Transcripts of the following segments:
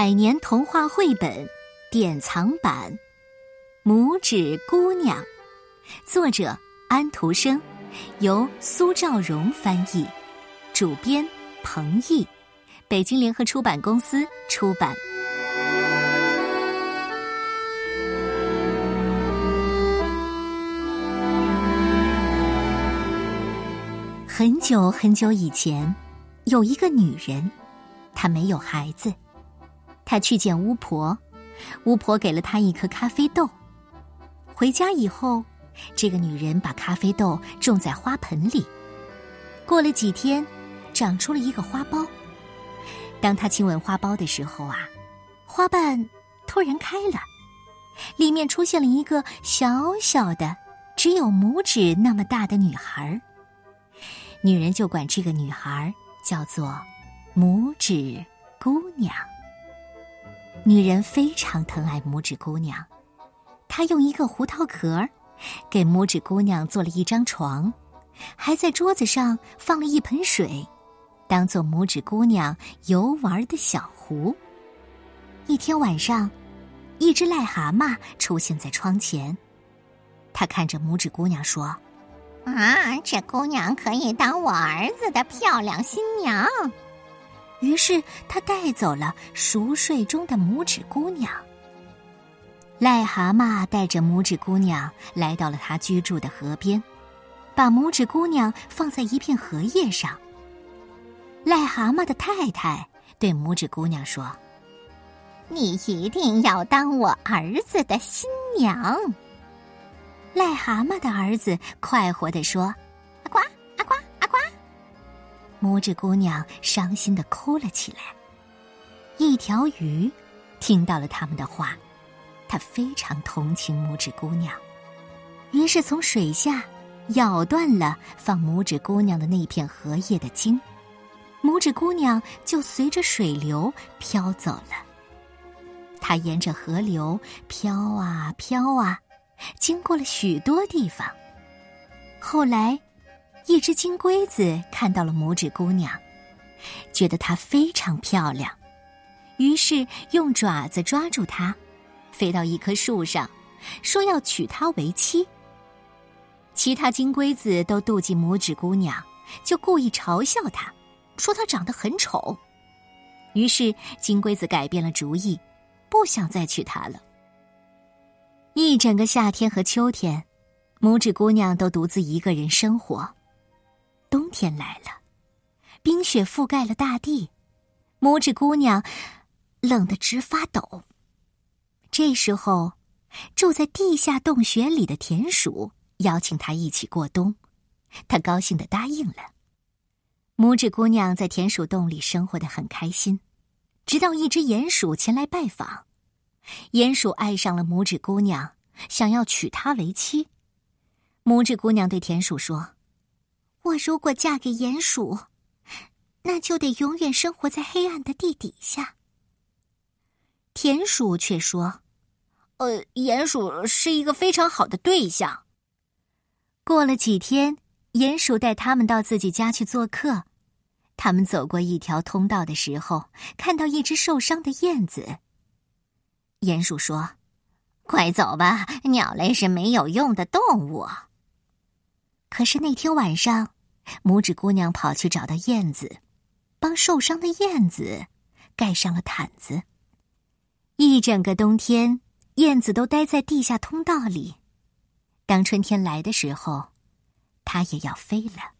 百年童话绘本典藏版《拇指姑娘》，作者安徒生，由苏兆荣翻译，主编彭毅，北京联合出版公司出版。很久很久以前，有一个女人，她没有孩子。他去见巫婆，巫婆给了他一颗咖啡豆。回家以后，这个女人把咖啡豆种在花盆里。过了几天，长出了一个花苞。当他亲吻花苞的时候啊，花瓣突然开了，里面出现了一个小小的、只有拇指那么大的女孩。女人就管这个女孩叫做拇指姑娘。女人非常疼爱拇指姑娘，她用一个胡桃壳给拇指姑娘做了一张床，还在桌子上放了一盆水，当做拇指姑娘游玩的小湖。一天晚上，一只癞蛤蟆出现在窗前，他看着拇指姑娘说：“啊，这姑娘可以当我儿子的漂亮新娘。”于是他带走了熟睡中的拇指姑娘。癞蛤蟆带着拇指姑娘来到了他居住的河边，把拇指姑娘放在一片荷叶上。癞蛤蟆的太太对拇指姑娘说：“你一定要当我儿子的新娘。”癞蛤蟆的儿子快活地说。拇指姑娘伤心的哭了起来。一条鱼听到了他们的话，它非常同情拇指姑娘，于是从水下咬断了放拇指姑娘的那片荷叶的茎，拇指姑娘就随着水流飘走了。她沿着河流飘啊飘啊，经过了许多地方，后来。一只金龟子看到了拇指姑娘，觉得她非常漂亮，于是用爪子抓住她，飞到一棵树上，说要娶她为妻。其他金龟子都妒忌拇指姑娘，就故意嘲笑她，说她长得很丑。于是金龟子改变了主意，不想再娶她了。一整个夏天和秋天，拇指姑娘都独自一个人生活。冬天来了，冰雪覆盖了大地，拇指姑娘冷得直发抖。这时候，住在地下洞穴里的田鼠邀请她一起过冬，她高兴的答应了。拇指姑娘在田鼠洞里生活的很开心，直到一只鼹鼠前来拜访，鼹鼠爱上了拇指姑娘，想要娶她为妻。拇指姑娘对田鼠说。我如果嫁给鼹鼠，那就得永远生活在黑暗的地底下。田鼠却说：“呃，鼹鼠是一个非常好的对象。”过了几天，鼹鼠带他们到自己家去做客。他们走过一条通道的时候，看到一只受伤的燕子。鼹鼠说：“快走吧，鸟类是没有用的动物。”可是那天晚上，拇指姑娘跑去找到燕子，帮受伤的燕子盖上了毯子。一整个冬天，燕子都待在地下通道里。当春天来的时候，它也要飞了。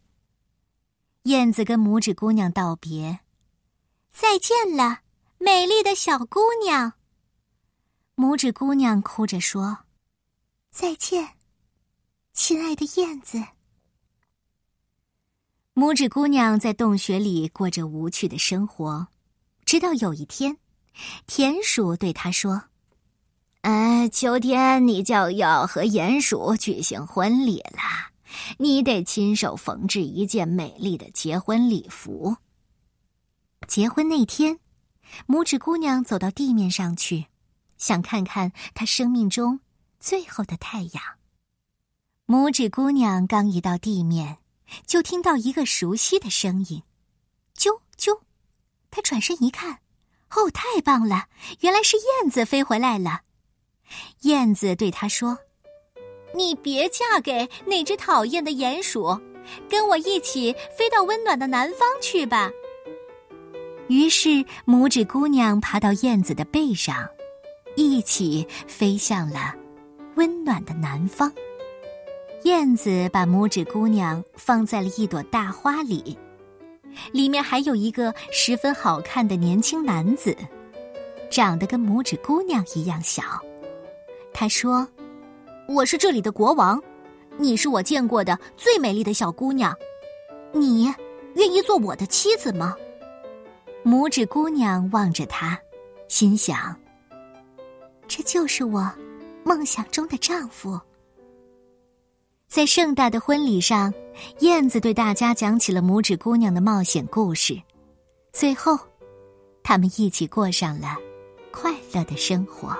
燕子跟拇指姑娘道别：“再见了，美丽的小姑娘。”拇指姑娘哭着说：“再见，亲爱的燕子。”拇指姑娘在洞穴里过着无趣的生活，直到有一天，田鼠对她说：“呃，秋天你就要和鼹鼠举行婚礼了，你得亲手缝制一件美丽的结婚礼服。”结婚那天，拇指姑娘走到地面上去，想看看她生命中最后的太阳。拇指姑娘刚一到地面。就听到一个熟悉的声音，啾啾！他转身一看，哦，太棒了！原来是燕子飞回来了。燕子对他说：“你别嫁给那只讨厌的鼹鼠，跟我一起飞到温暖的南方去吧。”于是，拇指姑娘爬到燕子的背上，一起飞向了温暖的南方。燕子把拇指姑娘放在了一朵大花里。里面还有一个十分好看的年轻男子，长得跟拇指姑娘一样小。他说：“我是这里的国王，你是我见过的最美丽的小姑娘，你愿意做我的妻子吗？”拇指姑娘望着他，心想：“这就是我梦想中的丈夫。”在盛大的婚礼上，燕子对大家讲起了拇指姑娘的冒险故事。最后，他们一起过上了快乐的生活。